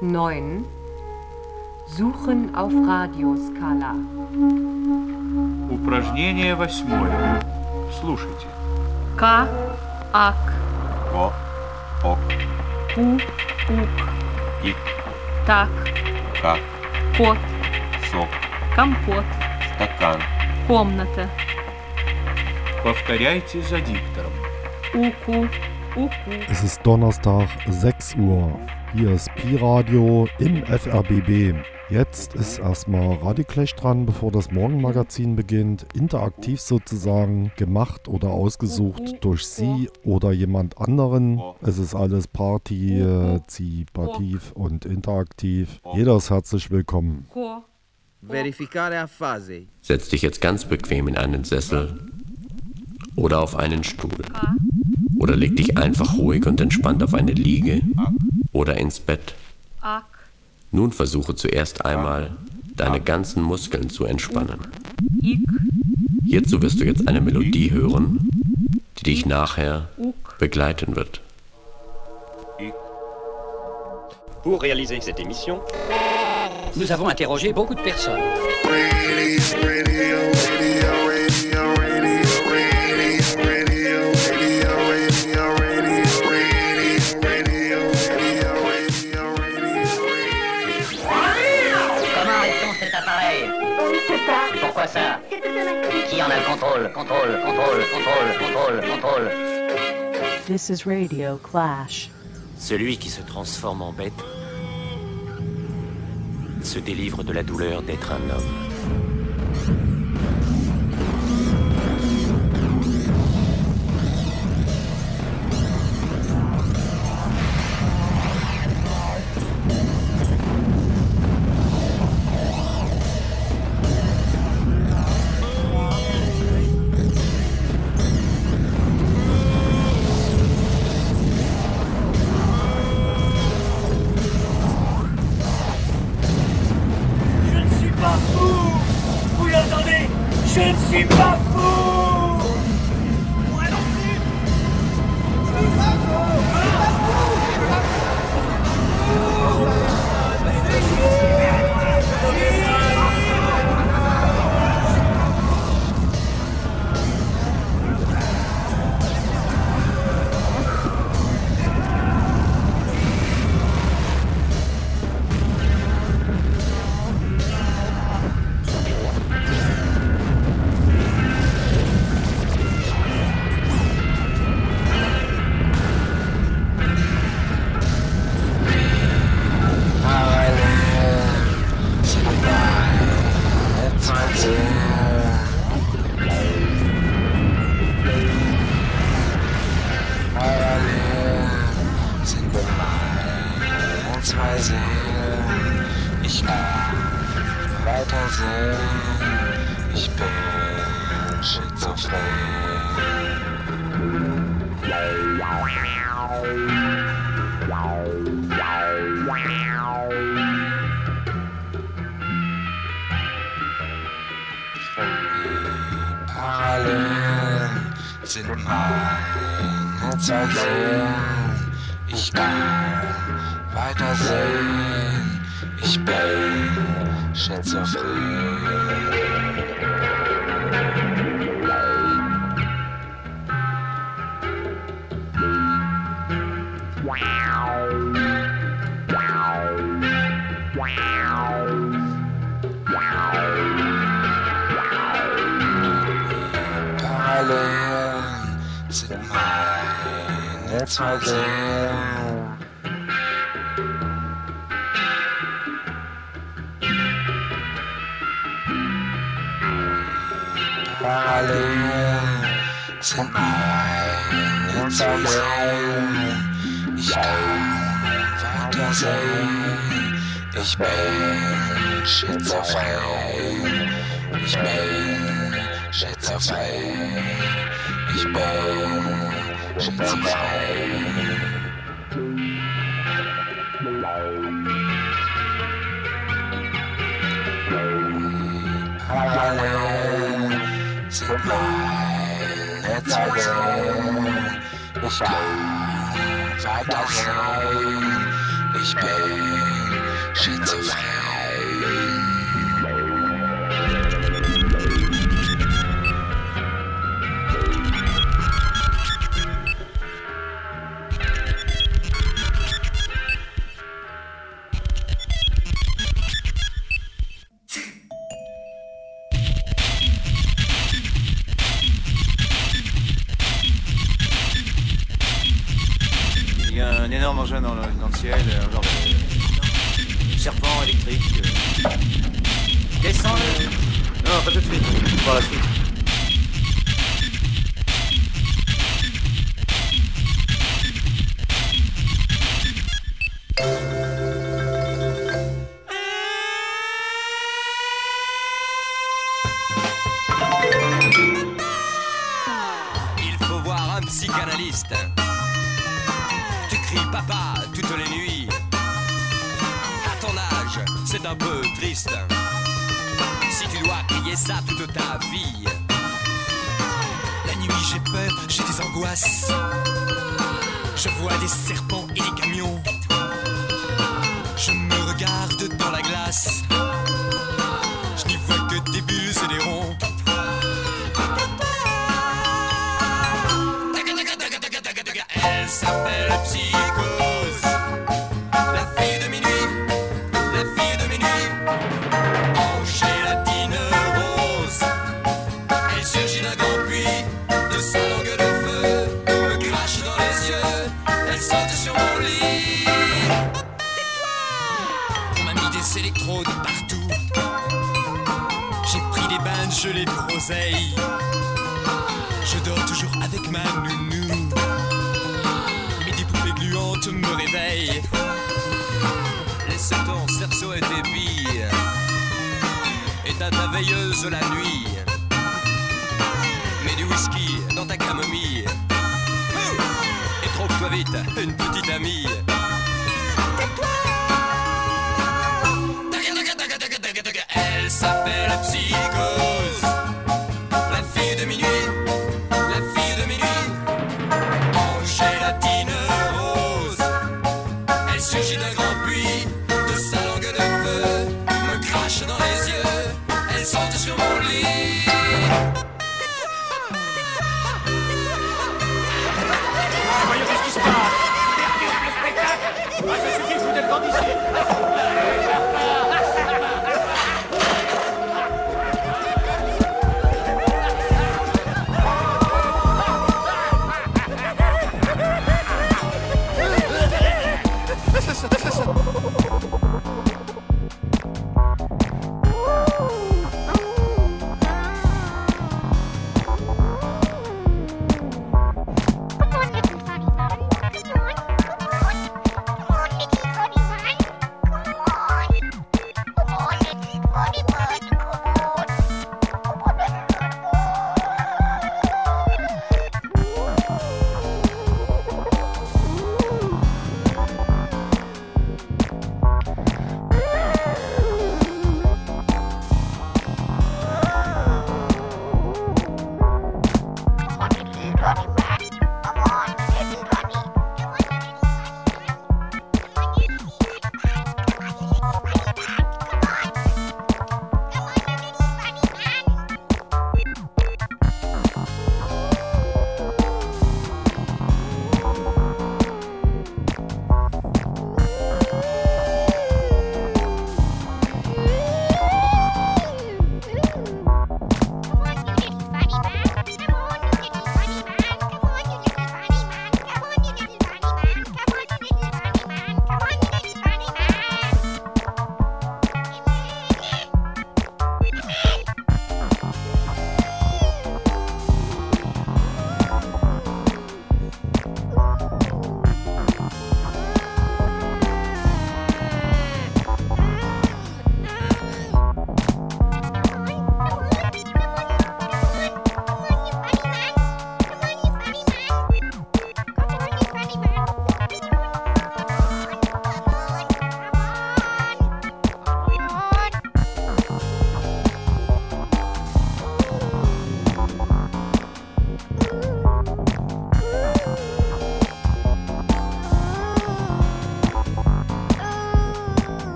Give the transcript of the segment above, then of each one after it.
9. Suchen auf Radioskala. Упражнение восьмое. Слушайте. К, ак, Ко, ок, у, ук, ик, так, как, кот, сок, компот, стакан. комната, Повторяйте за диктором. уку, уку. Es ist Donnerstag, 6 Uhr. Hier ist Pi-Radio im FRBB. Jetzt ist erstmal Radiclash dran, bevor das Morgenmagazin beginnt. Interaktiv sozusagen, gemacht oder ausgesucht durch Sie oder jemand anderen. Es ist alles partizipativ und interaktiv. Jeder ist herzlich willkommen. Ko, Verificare a fase. Setz dich jetzt ganz bequem in einen Sessel oder auf einen Stuhl. Oder leg dich einfach ruhig und entspannt auf eine Liege oder ins Bett. Nun versuche zuerst einmal, deine ganzen Muskeln zu entspannen. Hierzu wirst du jetzt eine Melodie hören, die dich nachher begleiten wird. Pour réaliser cette émission, nous avons interrogé beaucoup de personnes. Qui en a le contrôle Contrôle, contrôle, contrôle, contrôle, contrôle. This is Radio Clash. Celui qui se transforme en bête se délivre de la douleur d'être un homme. Sind meine zwei Seelen. Ich kann weitersehen. Ich bin schizophren. mine. It's my game. Hallelujah, it's mine, it's my game. Ja, Fantasie, ich bin schizophren, ich bin schizophren. Ich bin schizophren. Parallel sind meine Zweifel. Ich kann weiter Ich bin schizophren. serpent électrique. Descends-le Non, pas de suite, suite.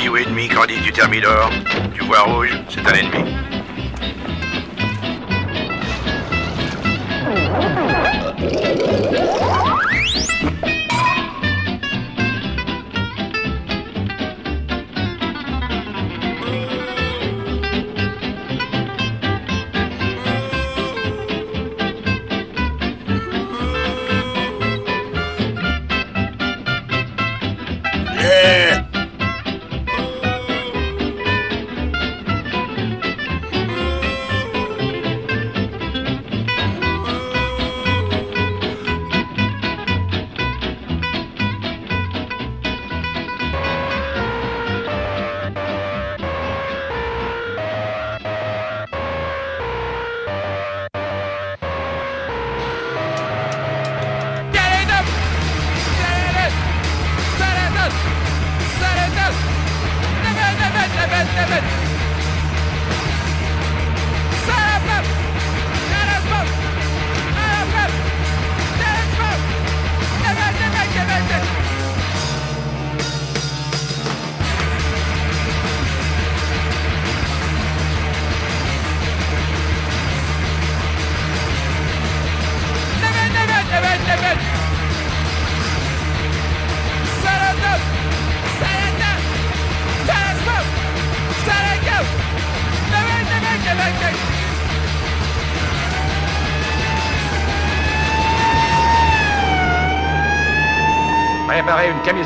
Ami ou ennemi, dis du Thermidor Tu vois rouge, c'est un ennemi.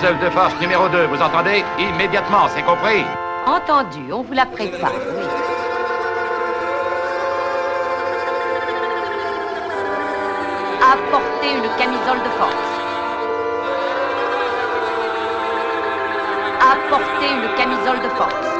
Camisole de force numéro 2, vous entendez? Immédiatement, c'est compris Entendu, on vous la prépare, oui. Apportez une camisole de force. Apportez une camisole de force.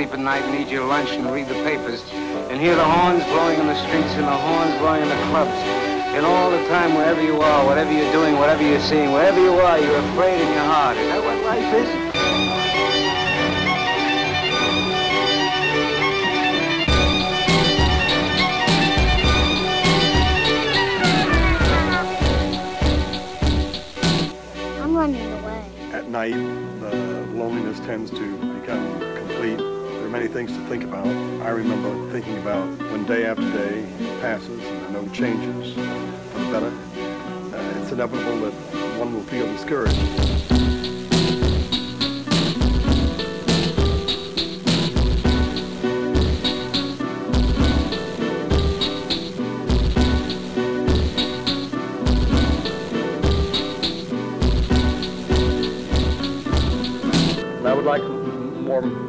Sleep at night and eat your lunch and read the papers and hear the horns blowing in the streets and the horns blowing in the clubs. And all the time, wherever you are, whatever you're doing, whatever you're seeing, wherever you are, you're afraid in your heart. Is that what life is? Things to think about. I remember thinking about when day after day passes and there are no changes for the better. Uh, it's inevitable that one will feel discouraged.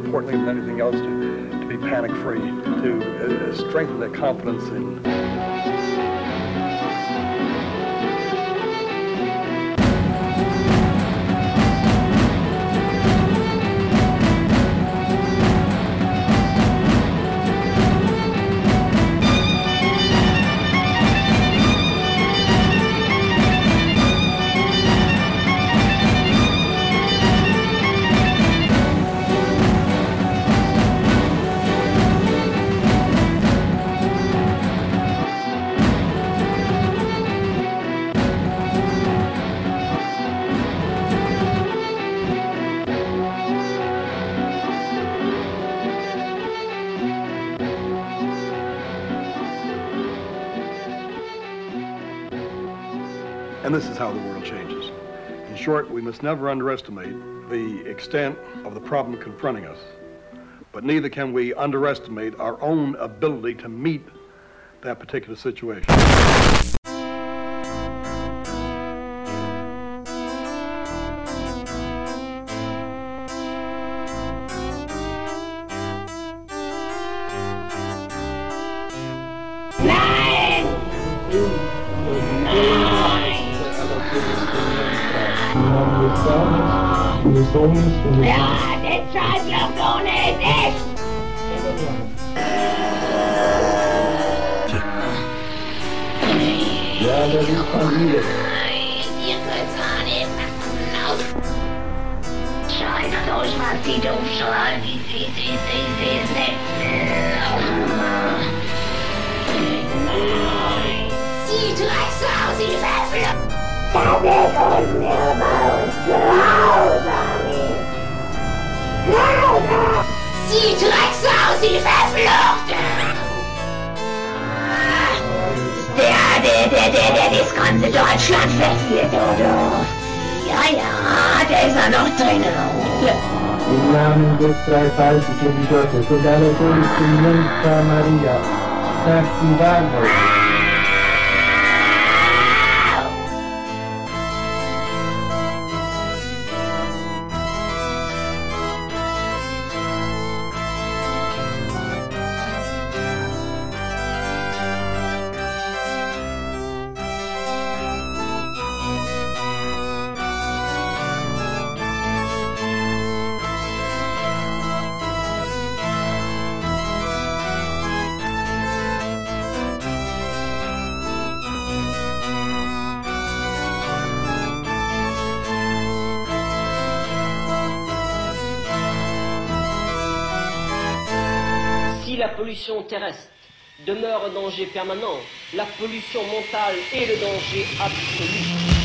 Importantly than anything else, to, to be panic-free, to uh, strengthen their confidence in short, we must never underestimate the extent of the problem confronting us, but neither can we underestimate our own ability to meet that particular situation. Bonus. Ja, das schreibt ja doch nicht. Ja, das ist Familie. Durch was die Dummschalen, die sie, sie, sie, sie, sie, sie, sie, Drecksau, sie Verflucht! Da wird ein Meerbaum, Glaube! Sie Drecksau, sie verflucht. Der, der, der, der, der das ganze Deutschland verführt, oder? Ja, ja, der ist ja noch drinnen. Im Namen des dreifaltigen Gottes und aller Jungfrau Maria, sagt die Wahrheit. Permanent, la pollution mentale est le danger absolu.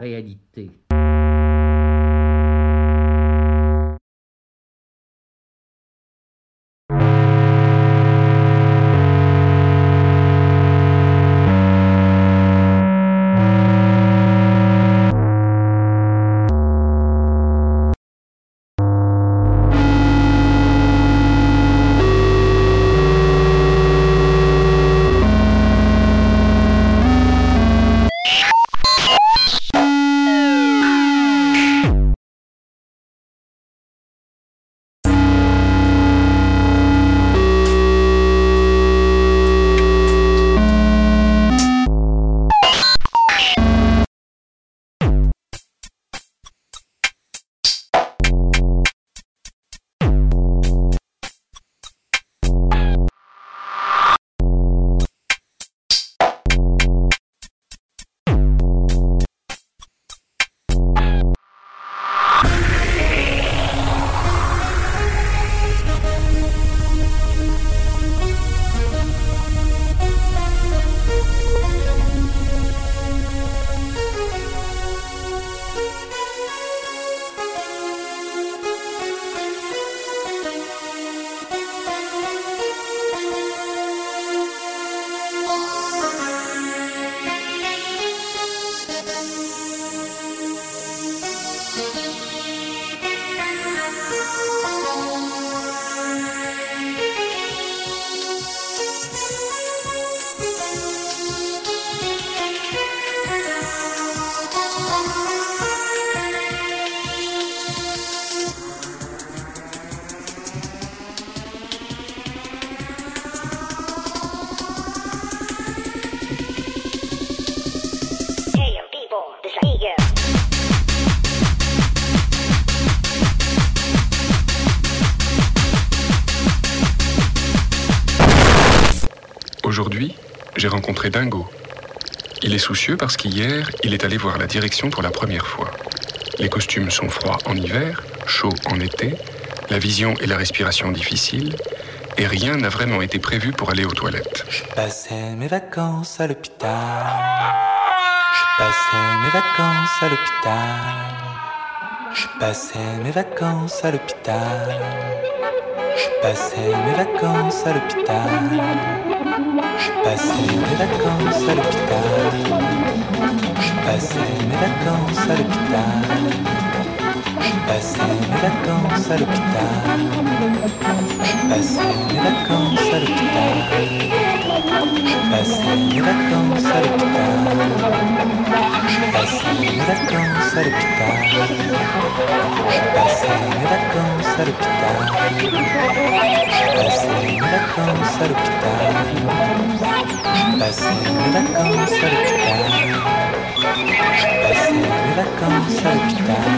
Réalité. Dingo. Il est soucieux parce qu'hier, il est allé voir la direction pour la première fois. Les costumes sont froids en hiver, chauds en été, la vision et la respiration difficiles, et rien n'a vraiment été prévu pour aller aux toilettes. passais mes vacances à l'hôpital. Je passais mes vacances à l'hôpital. Je passais mes vacances à l'hôpital. Je passais mes vacances à l'hôpital. Passais mes vacances à l'hôpital. Je passais mes vacances à l'hôpital. Je passais mes vacances à l'hôpital. Je passais mes vacances à l'hôpital. Passais mes vacances à l'hôpital. Passer mes vacances à l'hôpital. Passer mes vacances à l'hôpital. Passais mes vacances à l'hôpital. Passais mes vacances à l'hôpital. Passais mes vacances à l'hôpital.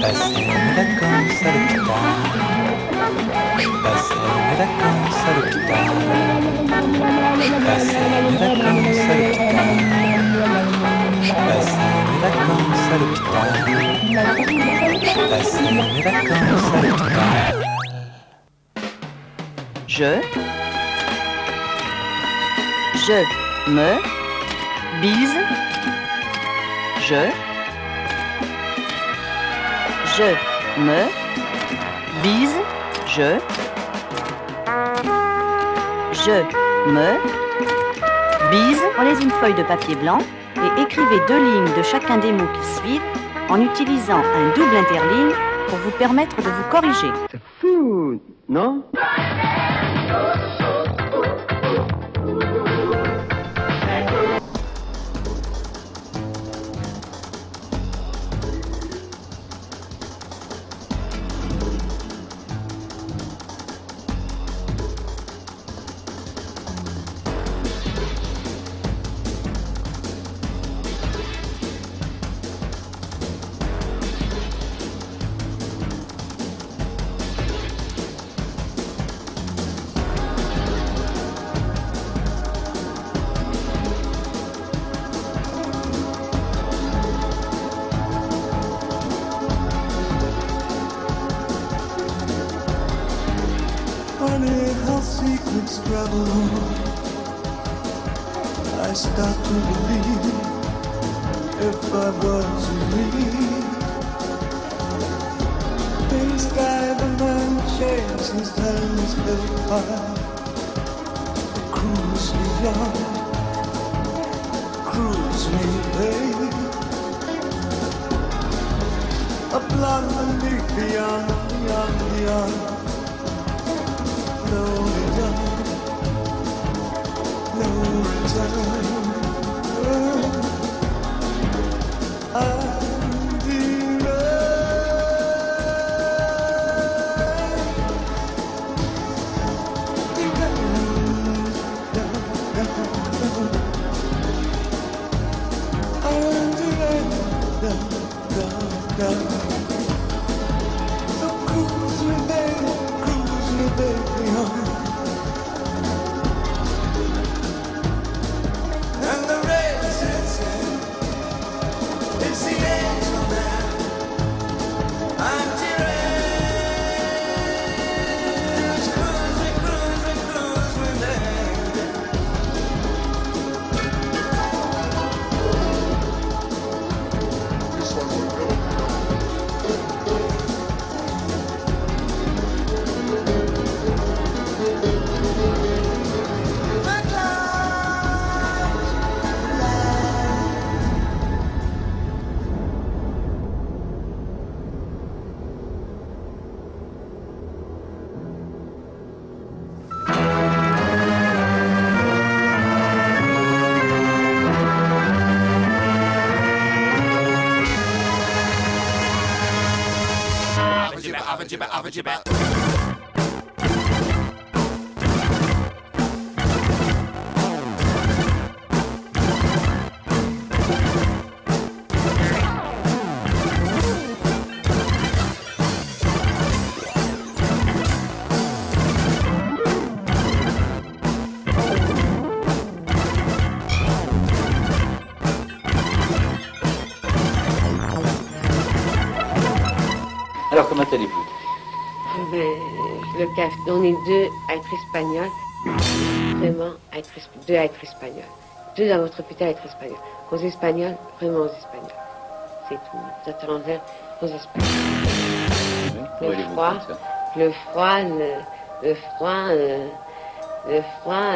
Passais mes vacances à l'hôpital. Je passais mes vacances à l'hôpital. Je passais mes vacances à l'hôpital. Je passais mes vacances à l'hôpital. Je passais mes vacances à l'hôpital. Je. Je me bise. Je. Je me bise. Je. Je me bise. Prenez une feuille de papier blanc et écrivez deux lignes de chacun des mots qui suivent en utilisant un double interligne pour vous permettre de vous corriger. Fou, non? How secrets travel on. I start to believe if I was me. In sky the man shares his hands held high. Cruise me young, cruise me babe. A blonde beneath beyond, beyond, beyond know it does. Avajibba, avajibba. On est deux à être espagnols. Vraiment, à être, deux à être espagnols. Deux dans votre hôpital à être espagnols. Aux espagnols, vraiment aux espagnols. C'est tout. Êtes envers aux espagnols. Où Le froid, ça? le froid, le, le froid, euh, le froid,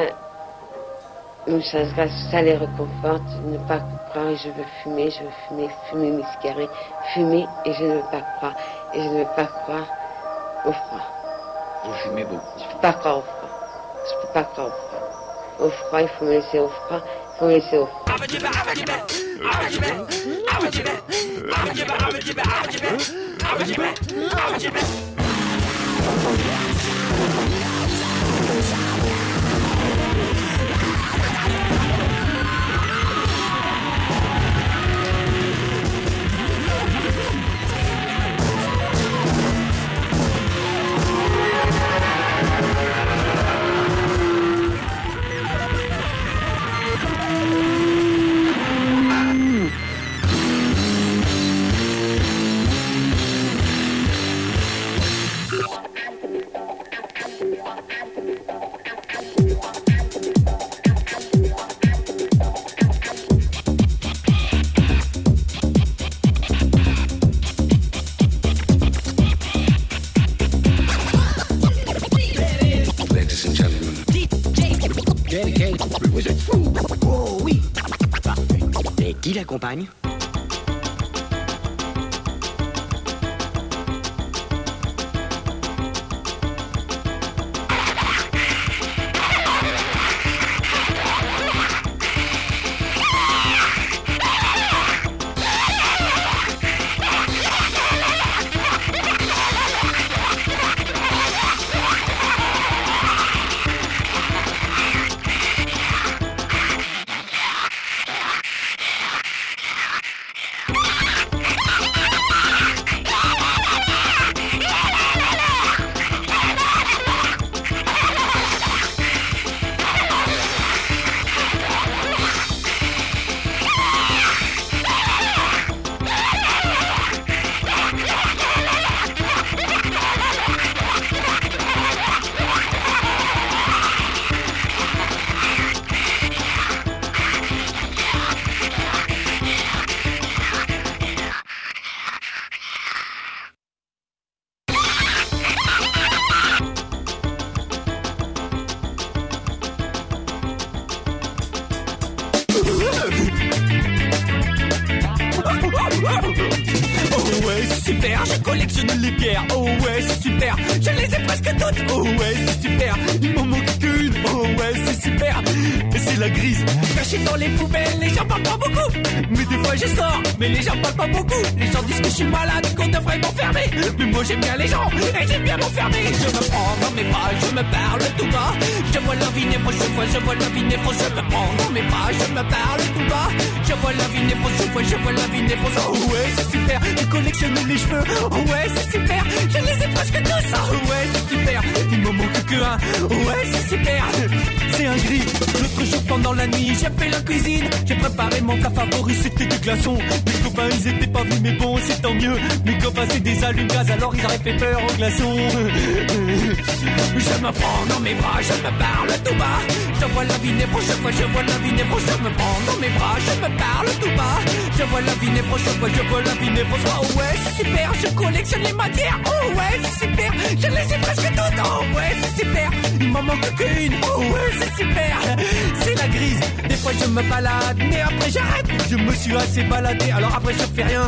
euh, ça, ça, ça les réconforte. Ne pas croire et je veux fumer, je veux fumer, fumer mes cigarettes, fumer et je ne veux pas croire. Et je ne veux pas croire au froid. Vous fumez beaucoup. Je peux pas croire au froid. Je ne peux pas croire au froid. Au froid, il faut me laisser au froid. Il faut me laisser au froid. Qui la grise. Cachée dans les poubelles, les gens parlent pas beaucoup. Mais des fois je sors, mais les gens parlent pas beaucoup. Les gens disent que je suis malade, qu'on devrait m'enfermer. Mais moi j'aime bien les gens, et j'aime bien m'enfermer. Je me prends dans mes bras, je me parle tout bas. Je vois la vie néfro, je vois, je vois la vie néfro, je me prends dans mes bras, je me parle tout bas. Je vois la vie néfro, je vois, je vois la vie néfro. Oh ouais, c'est super, je collectionne les cheveux. Oh ouais, c'est super, je les ai presque tous. Oh ouais, c'est super, il me manque que un. Oh ouais, c'est super, c'est un gris. L'autre jour pendant la nuit, j'ai fait la cuisine. J'ai préparé mon plat favori, c'était des glaçons. Mes copains, ils étaient pas venus, mais bon, c'est tant mieux. Mes copains, c'est des allumes-gaz, alors ils auraient fait peur aux glaçons. Je me prends dans mes bras, je me parle tout bas. Je vois la vie je vois, je vois la vie je me prends dans mes bras, je me parle tout bas. Je vois la vie je vois, je vois la vie. Oh ouais, c'est super, je collectionne les matières. Oh ouais, c'est super, je les ai presque toutes. Oh ouais, c'est super, il m'en manque qu'une. Oh ouais, c'est super, c'est la grise. Des fois je me balade, mais après j'arrête. Je me suis assez baladé, alors après je fais rien.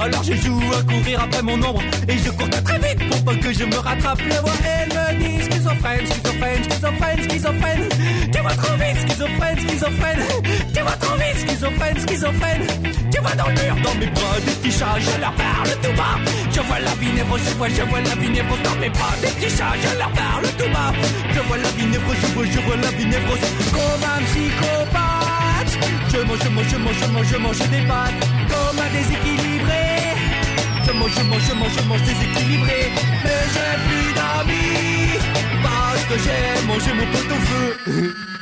Alors je joue à courir après mon ombre et je cours très vite pour pas que je me rattrape. Le voix, elle me dit schizophrène, schizophrène, schizophrène, schizophrène. Tu vas trop vite, schizophrène, schizophrène. Tu vas trop vite, schizophrène, schizophrène. Tu vas dans le mur, dans mes bras, des petits je leur parle tout bas. Je vois la vie névrose, je vois, je vois la vie névrose dans mes bras, des petits chats, je leur parle tout bas. Je vois la vie névrose, je vois, je vois la vie névrose comme un psychopathe. Je mange, je mange, je mange, je mange, je mange des pâtes comme un déséquilibré. Je mange, je mange, je mange, je mange déséquilibré. Mais j'ai plus d'amis parce que j'ai mangé mon pot au feu.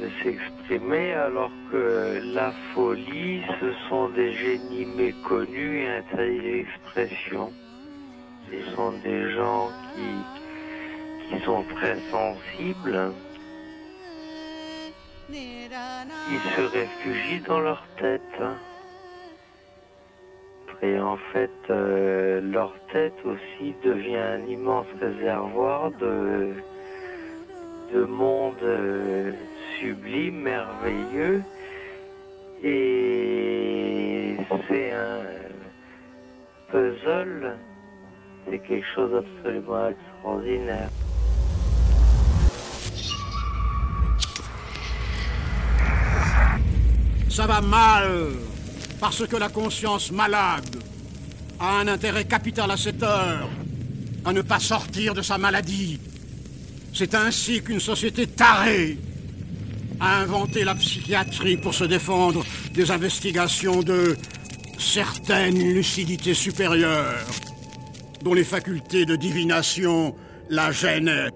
De s'exprimer alors que la folie, ce sont des génies méconnus et interdits d'expression. Ce sont des gens qui, qui sont très sensibles, qui se réfugient dans leur tête. Et en fait, euh, leur tête aussi devient un immense réservoir de, de monde euh, sublime, merveilleux. Et c'est un puzzle, c'est quelque chose d'absolument extraordinaire. Ça va mal, parce que la conscience malade a un intérêt capital à cette heure, à ne pas sortir de sa maladie. C'est ainsi qu'une société tarée a inventé la psychiatrie pour se défendre des investigations de certaines lucidités supérieures, dont les facultés de divination la gênaient.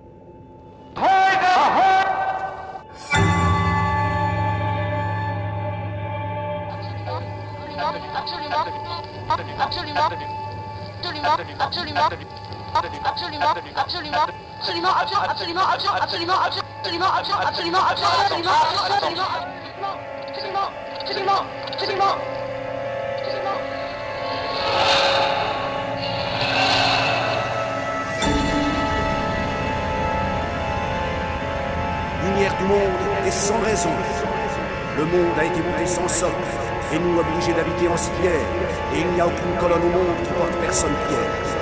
Lumière du monde et sans raison. Le monde a été monté sans socle et nous obligés d'habiter en civière. Et il n'y a aucune colonne au monde qui porte personne pierre.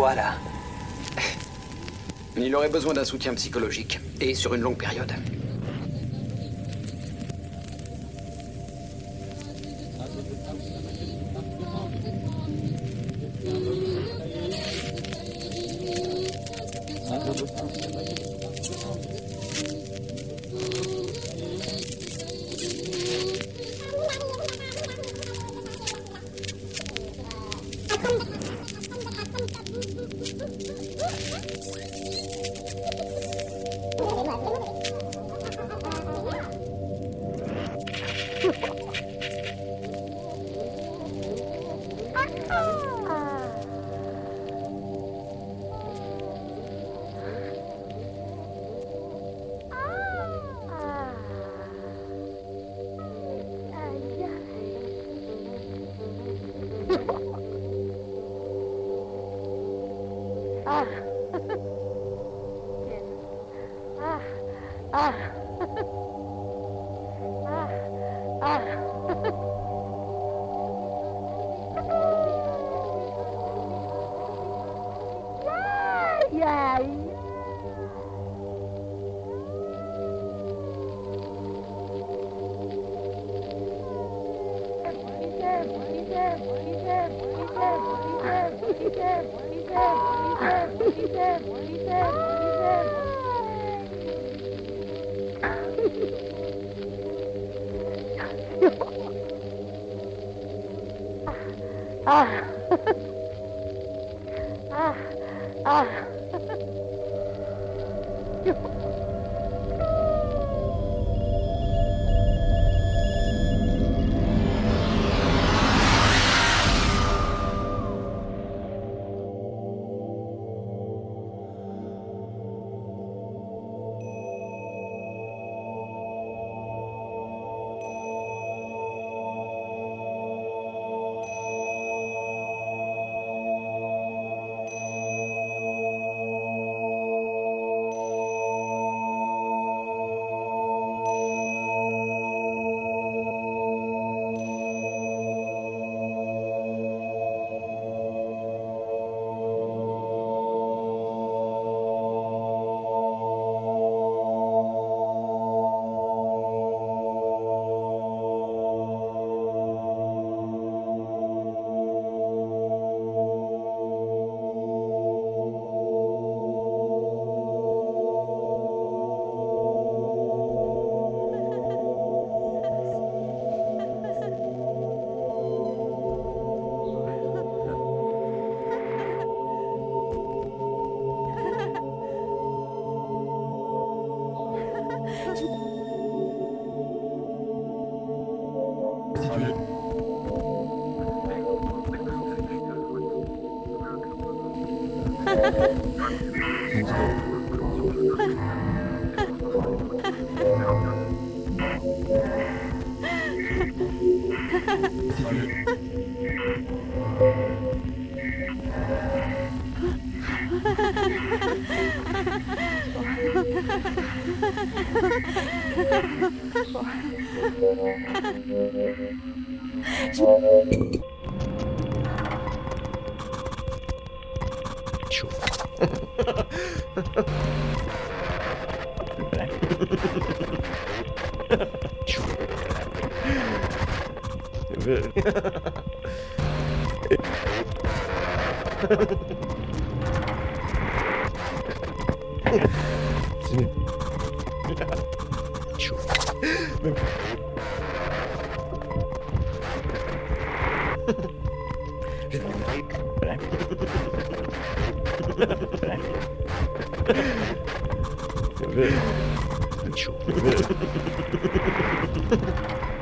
quoi, là Il aurait besoin d'un soutien psychologique, et sur une longue période. È vero. È vero.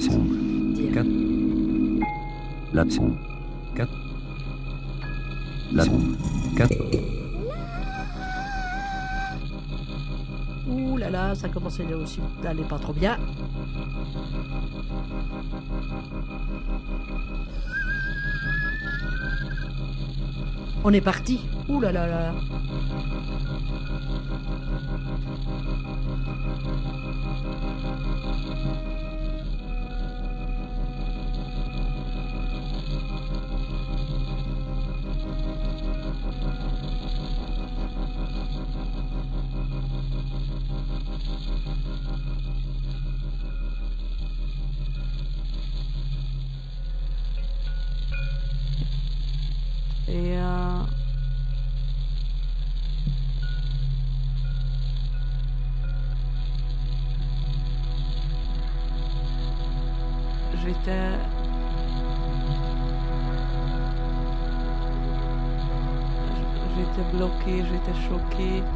Sombre. Quatre. La tête. Sombre. Quatre. La sombre. Quatre. Ouh là là, ça commence à aussi d'aller pas trop bien. On est parti. Ouh là là là. Turkey.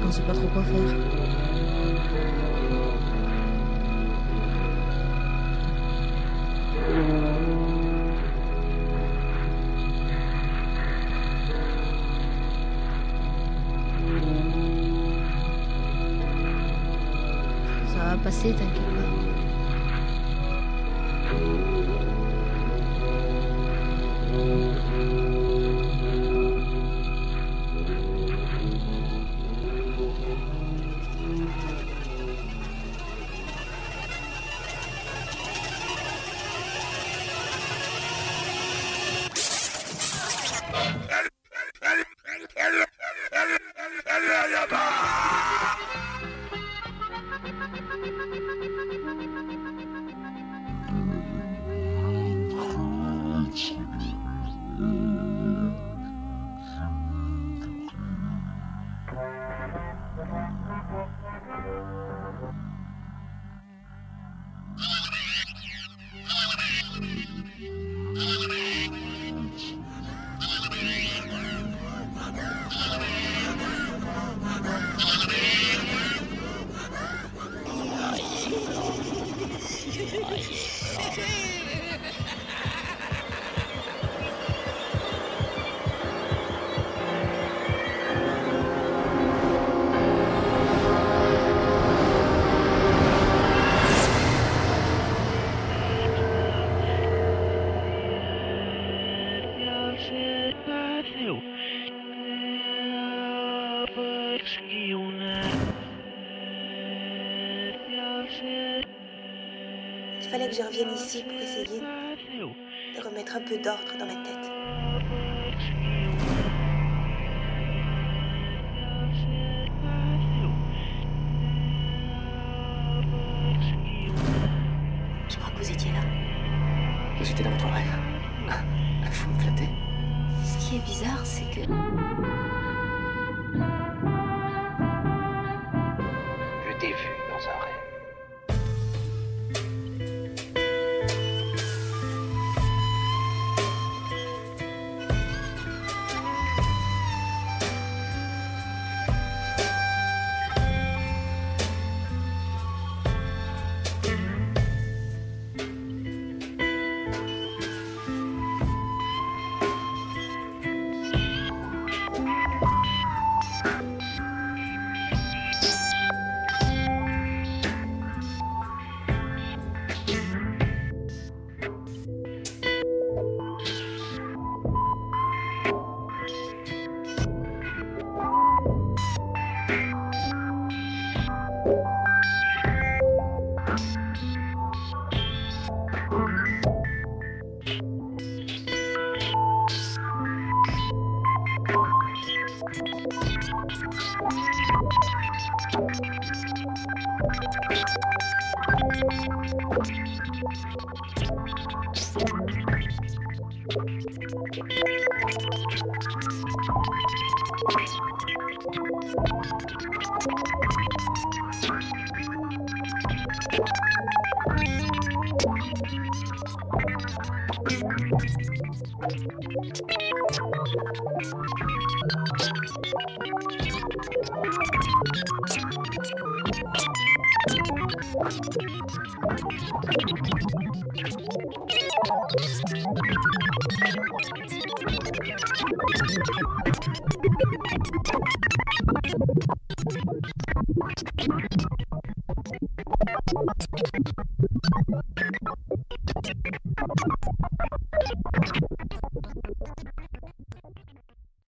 Quand on sait pas trop quoi faire. Je revienne ici pour essayer de remettre un peu d'ordre